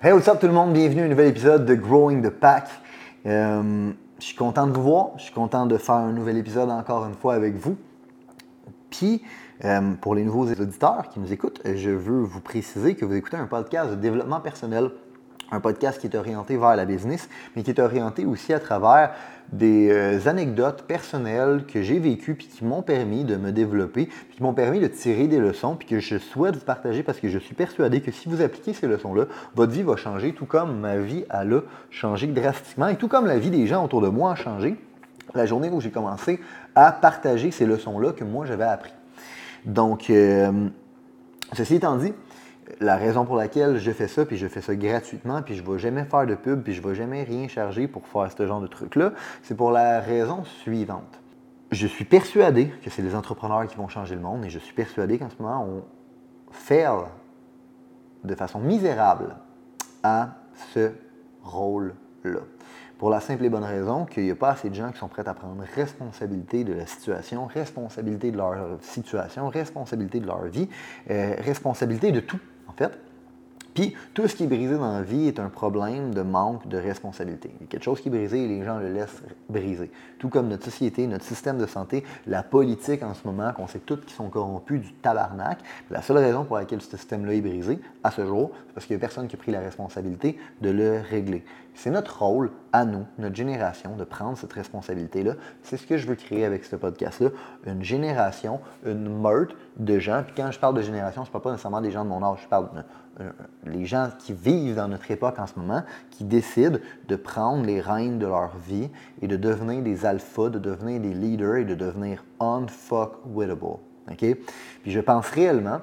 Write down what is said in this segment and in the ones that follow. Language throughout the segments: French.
Hey, what's up tout le monde? Bienvenue à un nouvel épisode de Growing the Pack. Euh, je suis content de vous voir. Je suis content de faire un nouvel épisode encore une fois avec vous. Puis, euh, pour les nouveaux auditeurs qui nous écoutent, je veux vous préciser que vous écoutez un podcast de développement personnel un podcast qui est orienté vers la business, mais qui est orienté aussi à travers des euh, anecdotes personnelles que j'ai vécues puis qui m'ont permis de me développer, puis qui m'ont permis de tirer des leçons, puis que je souhaite vous partager parce que je suis persuadé que si vous appliquez ces leçons-là, votre vie va changer, tout comme ma vie a changé drastiquement, et tout comme la vie des gens autour de moi a changé la journée où j'ai commencé à partager ces leçons-là que moi j'avais appris. Donc, euh, ceci étant dit, la raison pour laquelle je fais ça, puis je fais ça gratuitement, puis je ne vais jamais faire de pub, puis je ne vais jamais rien charger pour faire ce genre de truc-là, c'est pour la raison suivante. Je suis persuadé que c'est les entrepreneurs qui vont changer le monde et je suis persuadé qu'en ce moment, on fail de façon misérable à ce rôle-là. Pour la simple et bonne raison qu'il n'y a pas assez de gens qui sont prêts à prendre responsabilité de la situation, responsabilité de leur situation, responsabilité de leur vie, euh, responsabilité de tout fait. Puis tout ce qui est brisé dans la vie est un problème de manque de responsabilité. Il y a quelque chose qui est brisé et les gens le laissent briser. Tout comme notre société, notre système de santé, la politique en ce moment, qu'on sait tous qui sont corrompus du tabarnak. La seule raison pour laquelle ce système-là est brisé à ce jour, c'est parce qu'il n'y a personne qui a pris la responsabilité de le régler. C'est notre rôle, à nous, notre génération, de prendre cette responsabilité-là. C'est ce que je veux créer avec ce podcast-là. Une génération, une meute de gens. Puis quand je parle de génération, je ne parle pas nécessairement des gens de mon âge, je parle des gens qui vivent dans notre époque en ce moment, qui décident de prendre les rênes de leur vie et de devenir des alphas, de devenir des leaders et de devenir unfuckwittable. OK? Puis je pense réellement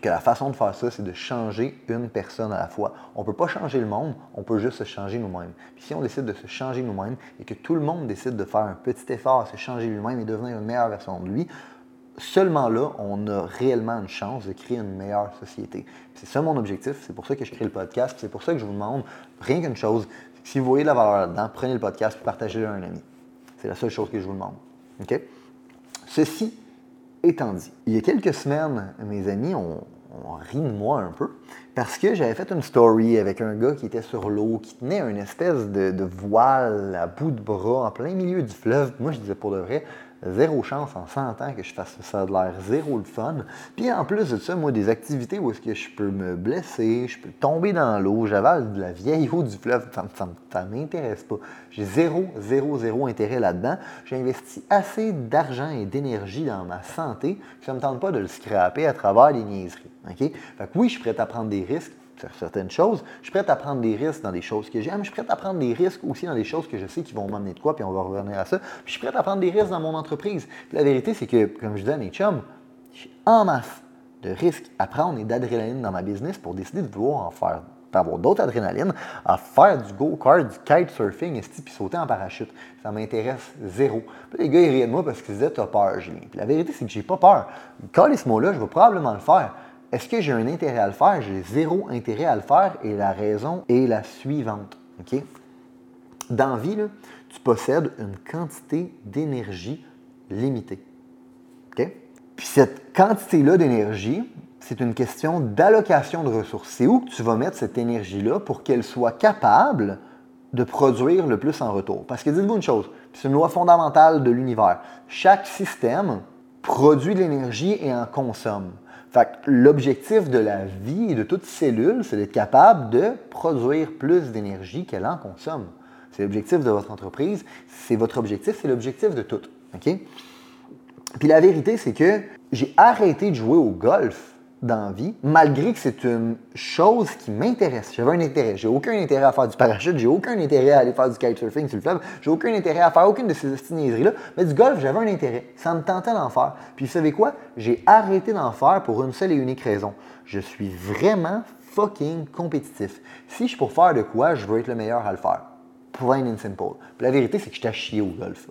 que la façon de faire ça, c'est de changer une personne à la fois. On ne peut pas changer le monde, on peut juste se changer nous-mêmes. Puis si on décide de se changer nous-mêmes et que tout le monde décide de faire un petit effort à se changer lui-même et devenir une meilleure version de lui, seulement là, on a réellement une chance de créer une meilleure société. C'est ça mon objectif, c'est pour ça que je crée le podcast, c'est pour ça que je vous demande rien qu'une chose, si vous voyez de la valeur là-dedans, prenez le podcast et partagez-le à un ami. C'est la seule chose que je vous demande. OK? Ceci étant dit, il y a quelques semaines, mes amis ont, ri de moi un peu parce que j'avais fait une story avec un gars qui était sur l'eau, qui tenait une espèce de, de, voile à bout de bras en plein milieu du fleuve. Moi, je disais pour de vrai, zéro chance en 100 ans que je fasse ça. Ça a l'air zéro le fun. Puis en plus de ça, moi, des activités où est-ce que je peux me blesser, je peux tomber dans l'eau, j'avale de la vieille eau du fleuve, ça ne m'intéresse pas. J'ai zéro, zéro, zéro intérêt là-dedans. J'ai investi assez d'argent et d'énergie dans ma santé que ça ne me tente pas de le scraper à travers les niaiseries. OK? Fait que oui, je suis prêt à prendre des risques, certaines choses. Je suis prêt à prendre des risques dans des choses que j'aime. Je suis prêt à prendre des risques aussi dans des choses que je sais qui vont m'amener de quoi, puis on va revenir à ça. Puis je suis prêt à prendre des risques dans mon entreprise. la vérité, c'est que, comme je disais à mes chums, j'ai en masse de risques à prendre et d'adrénaline dans ma business pour décider de vouloir en faire avoir d'autres adrénaline, à faire du go-kart, du kitesurfing, et puis sauter en parachute. Ça m'intéresse zéro. Puis les gars, ils riaient de moi parce qu'ils disaient T'as peur, Julien. Puis la vérité, c'est que j'ai pas peur. Quand ce mot-là, je vais probablement le faire. Est-ce que j'ai un intérêt à le faire? J'ai zéro intérêt à le faire et la raison est la suivante. OK? Dans vie, tu possèdes une quantité d'énergie limitée. Puis cette quantité-là d'énergie, c'est une question d'allocation de ressources. C'est où que tu vas mettre cette énergie-là pour qu'elle soit capable de produire le plus en retour? Parce que dites-vous une chose, c'est une loi fondamentale de l'univers. Chaque système produit de l'énergie et en consomme. Fait l'objectif de la vie et de toute cellule, c'est d'être capable de produire plus d'énergie qu'elle en consomme. C'est l'objectif de votre entreprise, c'est votre objectif, c'est l'objectif de tout. OK? Puis la vérité, c'est que j'ai arrêté de jouer au golf dans vie, malgré que c'est une chose qui m'intéresse. J'avais un intérêt. J'ai aucun intérêt à faire du parachute, j'ai aucun intérêt à aller faire du kitesurfing sur le fleuve, j'ai aucun intérêt à faire aucune de ces niaiseries-là. Mais du golf, j'avais un intérêt. Ça me tentait d'en faire. Puis vous savez quoi? J'ai arrêté d'en faire pour une seule et unique raison. Je suis vraiment fucking compétitif. Si je suis pour faire de quoi, je veux être le meilleur à le faire. plain and simple. Puis la vérité, c'est que je t'ai chié au golf.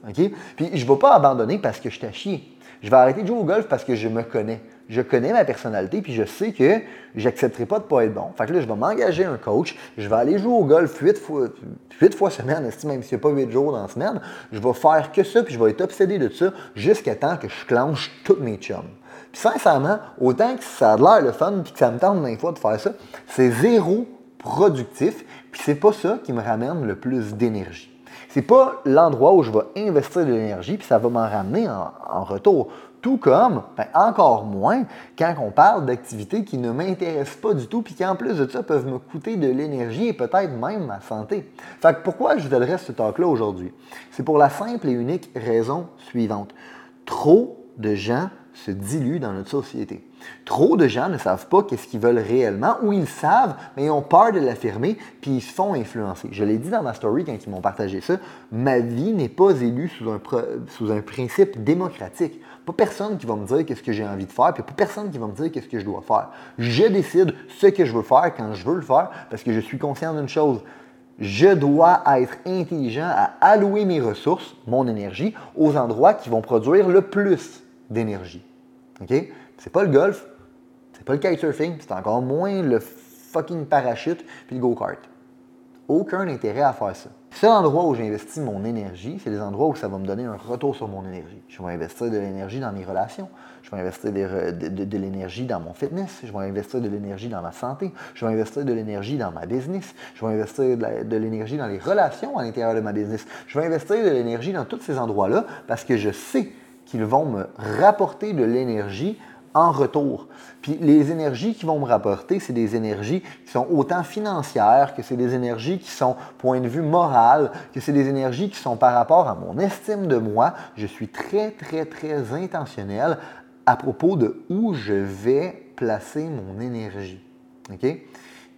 Puis je ne vais pas abandonner parce que je t'ai chié. Je vais arrêter de jouer au golf parce que je me connais. Je connais ma personnalité, puis je sais que j'accepterai pas de pas être bon. Fait que là, je vais m'engager un coach, je vais aller jouer au golf huit fois, huit fois semaine, même s'il n'y a pas huit jours dans la semaine. Je vais faire que ça, puis je vais être obsédé de ça jusqu'à temps que je clenche toutes mes chums. Puis sincèrement, autant que ça a l'air le fun, puis que ça me tente des fois de faire ça, c'est zéro productif, puis c'est pas ça qui me ramène le plus d'énergie. C'est pas l'endroit où je vais investir de l'énergie, puis ça va m'en ramener en, retour. Tout comme, ben, encore moins, quand on parle d'activités qui ne m'intéressent pas du tout, puis qui en plus de ça peuvent me coûter de l'énergie et peut-être même ma santé. Fait que pourquoi je vous adresse ce talk-là aujourd'hui? C'est pour la simple et unique raison suivante. Trop de gens se diluent dans notre société. Trop de gens ne savent pas qu'est-ce qu'ils veulent réellement, ou ils savent, mais ils ont peur de l'affirmer, puis ils se font influencer. Je l'ai dit dans ma story quand ils m'ont partagé ça, ma vie n'est pas élue sous un, principe démocratique. Pas personne qui va me dire qu'est-ce que j'ai envie de faire, puis pas personne qui va me dire qu'est-ce que je dois faire. Je décide ce que je veux faire quand je veux le faire, parce que je suis conscient d'une chose. Je dois être intelligent à allouer mes ressources, mon énergie, aux endroits qui vont produire le plus d'énergie. OK? C'est pas le golf, c'est pas le kitesurfing, c'est encore moins le fucking parachute puis le go-kart. Aucun intérêt à faire ça. Le seul endroit où j'investis mon énergie, c'est les endroits où ça va me donner un retour sur mon énergie. Je vais investir de l'énergie dans mes relations, je vais investir de, l'énergie dans mon fitness, je vais investir de l'énergie dans ma santé, je vais investir de l'énergie dans ma business, je vais investir de l'énergie dans les relations à l'intérieur de ma business, je vais investir de l'énergie dans tous ces endroits-là parce que je sais qu'ils vont me rapporter de l'énergie en retour. Puis les énergies qui vont me rapporter, c'est des énergies qui sont autant financières, que c'est des énergies qui sont point de vue moral, que c'est des énergies qui sont par rapport à mon estime de moi. Je suis très, très, très intentionnel à propos de où je vais placer mon énergie. OK?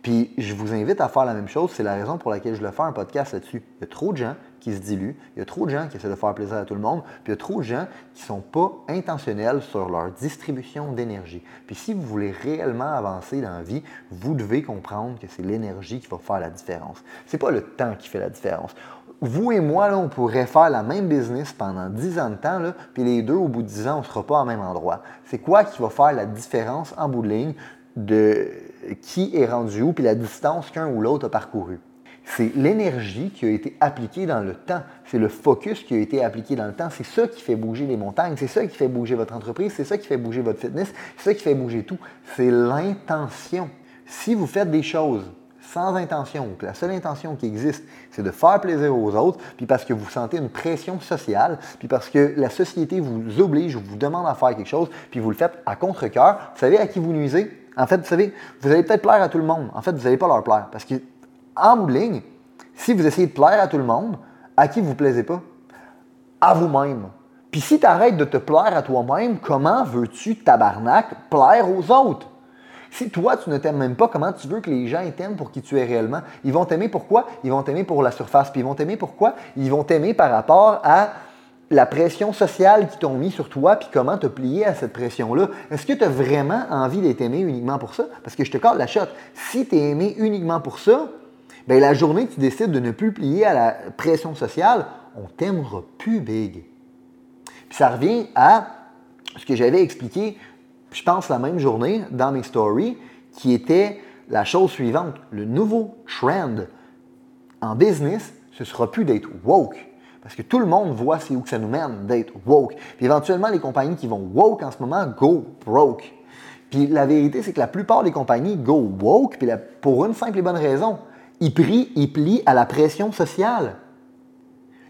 Puis je vous invite à faire la même chose. C'est la raison pour laquelle je le fais un podcast là-dessus. Il y a trop de gens qui se diluent, il y a trop de gens qui essaient de faire plaisir à tout le monde, puis il y a trop de gens qui ne sont pas intentionnels sur leur distribution d'énergie. Puis si vous voulez réellement avancer dans la vie, vous devez comprendre que c'est l'énergie qui va faire la différence. Ce n'est pas le temps qui fait la différence. Vous et moi, là, on pourrait faire la même business pendant 10 ans de temps, là, puis les deux, au bout de 10 ans, on ne sera pas au même endroit. C'est quoi qui va faire la différence en bout de ligne de qui est rendu où, puis la distance qu'un ou l'autre a parcouru? C'est l'énergie qui a été appliquée dans le temps. C'est le focus qui a été appliqué dans le temps. C'est ça qui fait bouger les montagnes. C'est ça qui fait bouger votre entreprise. C'est ça qui fait bouger votre fitness. C'est ça qui fait bouger tout. C'est l'intention. Si vous faites des choses sans intention, que la seule intention qui existe, c'est de faire plaisir aux autres, puis parce que vous sentez une pression sociale, puis parce que la société vous oblige ou vous demande à faire quelque chose, puis vous le faites à contre-cœur, vous savez à qui vous nuisez? En fait, vous savez, vous allez peut-être plaire à tout le monde. En fait, vous n'allez pas leur plaire. Parce que, en ligne, si vous essayez de plaire à tout le monde, à qui vous plaisez pas? À vous-même. Puis si tu arrêtes de te plaire à toi-même, comment veux-tu, tabarnak, plaire aux autres? Si toi, tu ne t'aimes même pas, comment tu veux que les gens t'aiment pour qui tu es réellement? Ils vont t'aimer pourquoi? Ils vont t'aimer pour la surface. Puis ils vont t'aimer pourquoi? Ils vont t'aimer par rapport à la pression sociale qui t'ont mis sur toi, puis comment te plier à cette pression-là. Est-ce que tu as vraiment envie d'être aimé uniquement pour ça? Parce que je te cale la shot. Si tu es aimé uniquement pour ça, bien, la journée que tu décides de ne plus plier à la pression sociale, on t'aimera plus big. Puis ça revient à ce que j'avais expliqué, je pense, la même journée dans mes stories, qui était la chose suivante. Le nouveau trend en business, ce sera plus d'être woke parce que tout le monde voit c'est où que ça nous mène d'être woke. Puis éventuellement, les compagnies qui vont woke en ce moment, go broke. Puis la vérité, c'est que la plupart des compagnies go woke, puis pour une simple et bonne raison. Ils prient, ils plient à la pression sociale.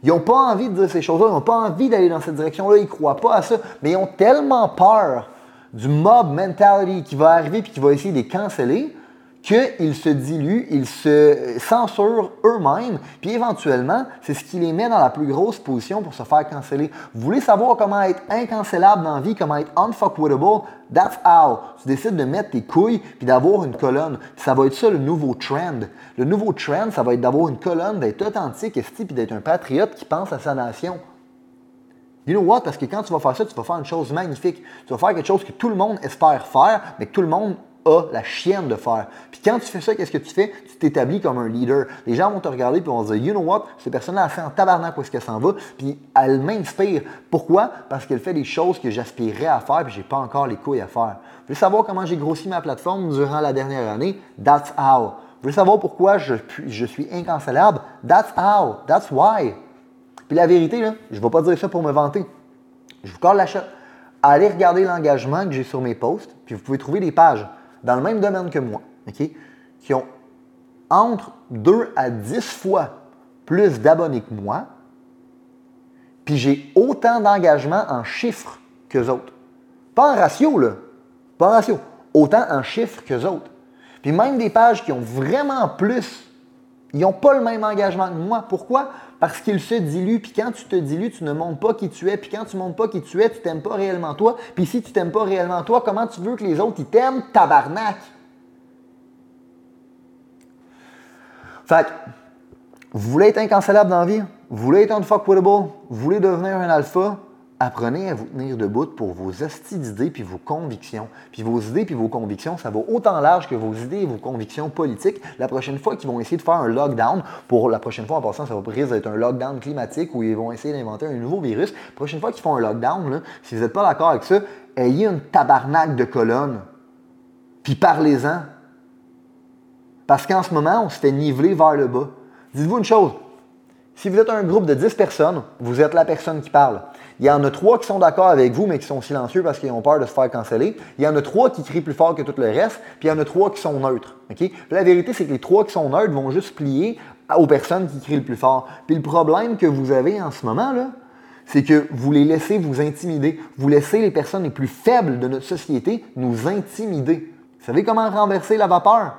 Ils n'ont pas envie de dire ces choses-là, ils n'ont pas envie d'aller dans cette direction-là, ils ne croient pas à ça, mais ils ont tellement peur du mob mentality qui va arriver et qui va essayer de les canceller qu'ils se diluent, ils se censurent eux-mêmes, puis éventuellement, c'est ce qui les met dans la plus grosse position pour se faire canceller. Vous voulez savoir comment être incancellable dans la vie, comment être unfuckwittable? That's how. Tu décides de mettre tes couilles puis d'avoir une colonne. ça va être ça le nouveau trend. Le nouveau trend, ça va être d'avoir une colonne, d'être authentique, puis d'être un patriote qui pense à sa nation. You know what? Parce que quand tu vas faire ça, tu vas faire une chose magnifique. Tu vas faire quelque chose que tout le monde espère faire, mais que tout le monde a la chienne de faire. Puis quand tu fais ça, qu'est-ce que tu fais? Tu t'établis comme un leader. Les gens vont te regarder et vont se dire, you know what, cette personne-là a fait en tabarnak où est-ce qu'elle s'en va, puis elle m'inspire. Pourquoi? Parce qu'elle fait des choses que j'aspirerais à faire puis j'ai pas encore les couilles à faire. Vous voulez savoir comment j'ai grossi ma plateforme durant la dernière année? That's how. Vous voulez savoir pourquoi je, suis incancellable? That's how. That's why. Puis la vérité, je ne vais pas dire ça pour me vanter. Je vous colle la chatte. Allez regarder l'engagement que j'ai sur mes posts, puis vous pouvez trouver des pages dans le même domaine que moi, qui ont entre 2 à 10 fois plus d'abonnés que moi, puis j'ai autant d'engagement en chiffres qu'eux autres. Pas en ratio, là. Pas en ratio. Autant en chiffres qu'eux autres. Puis même des pages qui ont vraiment plus, ils n'ont pas le même engagement que moi. Pourquoi? Parce qu'ils se diluent. Puis quand tu te dilues, tu ne montres pas qui tu es. Puis quand tu ne montres pas qui tu es, tu t'aimes pas réellement toi. Puis si tu t'aimes pas réellement toi, comment tu veux que les autres ils t'aiment? Tabarnak! Fait vous voulez être incancellable dans la vie? Vous voulez être unfuckwittable? Vous voulez devenir un alpha? Apprenez à vous tenir debout pour vos astuces d'idées puis vos convictions. Puis vos idées puis vos convictions, ça va autant large que vos idées et vos convictions politiques. La prochaine fois qu'ils vont essayer de faire un lockdown, pour la prochaine fois en passant, ça va risque d'être un lockdown climatique où ils vont essayer d'inventer un nouveau virus. La prochaine fois qu'ils font un lockdown, si vous n'êtes pas d'accord avec ça, ayez une tabarnak de colonnes. Puis parlez-en. Parce qu'en ce moment, on se fait niveler vers le bas. Dites-vous une chose. Si vous êtes un groupe de 10 personnes, vous êtes la personne qui parle. Il y en a trois qui sont d'accord avec vous, mais qui sont silencieux parce qu'ils ont peur de se faire canceller. Il y en a trois qui crient plus fort que tout le reste, puis il y en a trois qui sont neutres. la vérité, c'est que les trois qui sont neutres vont juste plier aux personnes qui crient le plus fort. Puis le problème que vous avez en ce moment, là, c'est que vous les laissez vous intimider. Vous laissez les personnes les plus faibles de notre société nous intimider. Vous savez comment renverser la vapeur?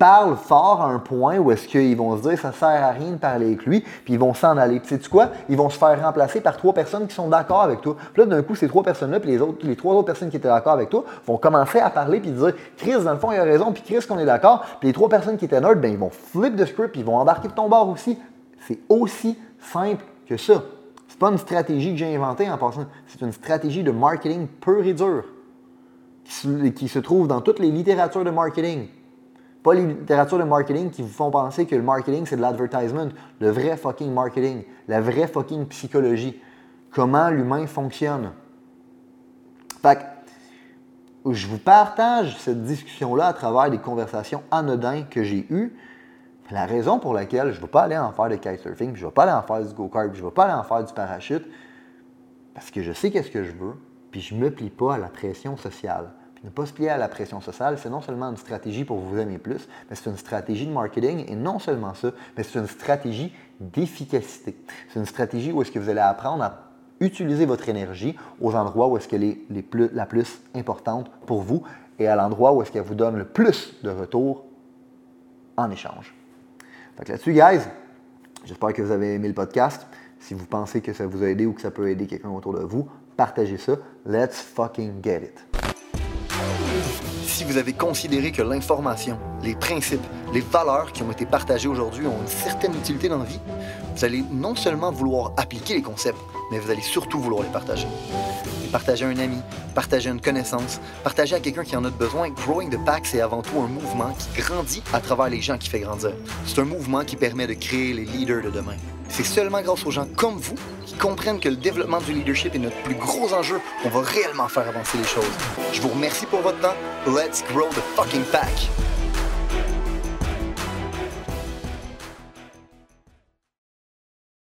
Parle fort à un point où est-ce qu'ils vont se dire ça sert à rien de parler avec lui, puis ils vont s'en aller. Puis sais-tu quoi? Ils vont se faire remplacer par trois personnes qui sont d'accord avec toi. Puis là, d'un coup, ces trois personnes-là, puis les autres, trois autres personnes qui étaient d'accord avec toi, vont commencer à parler puis dire Chris, dans le fond, il a raison, puis Chris, qu'on est d'accord. Puis les trois personnes qui étaient neutres, ben, ils vont flip de script, puis ils vont embarquer de ton bord aussi. C'est aussi simple que ça. C'est pas une stratégie que j'ai inventée en passant. C'est une stratégie de marketing pur et dur qui se trouve dans toutes les littératures de marketing. Pas les littératures de marketing qui vous font penser que le marketing, c'est de l'advertisement. Le vrai fucking marketing, la vraie fucking psychologie. Comment l'humain fonctionne. Fait que, je vous partage cette discussion-là à travers des conversations anodines que j'ai eues. La raison pour laquelle je ne vais pas aller en faire de kitesurfing, je ne vais pas aller en faire du go-kart, je ne vais pas aller en faire du parachute, parce que je sais qu'est-ce que je veux, puis je ne me plie pas à la pression sociale. Ne pas se plier à la pression sociale, c'est non seulement une stratégie pour vous aimer plus, mais c'est une stratégie de marketing et non seulement ça, mais c'est une stratégie d'efficacité. C'est une stratégie où est-ce que vous allez apprendre à utiliser votre énergie aux endroits où est-ce qu'elle est la plus importante pour vous et à l'endroit où est-ce qu'elle vous donne le plus de retour en échange. Fait là-dessus, guys, j'espère que vous avez aimé le podcast. Si vous pensez que ça vous a aidé ou que ça peut aider quelqu'un autour de vous, partagez ça. Let's fucking get it si vous avez considéré que l'information, les principes, les valeurs qui ont été partagées aujourd'hui ont une certaine utilité dans la vie, vous allez non seulement vouloir appliquer les concepts, mais vous allez surtout vouloir les partager. partager à un ami, partager une connaissance, partager à quelqu'un qui en a besoin. Growing the Pack, c'est avant tout un mouvement qui grandit à travers les gens qui fait grandir. C'est un mouvement qui permet de créer les leaders de demain. C'est seulement grâce aux gens comme vous qui comprennent que le développement du leadership est notre plus gros enjeu qu'on va réellement faire avancer les choses. Je vous remercie pour votre temps. Let's grow the fucking pack.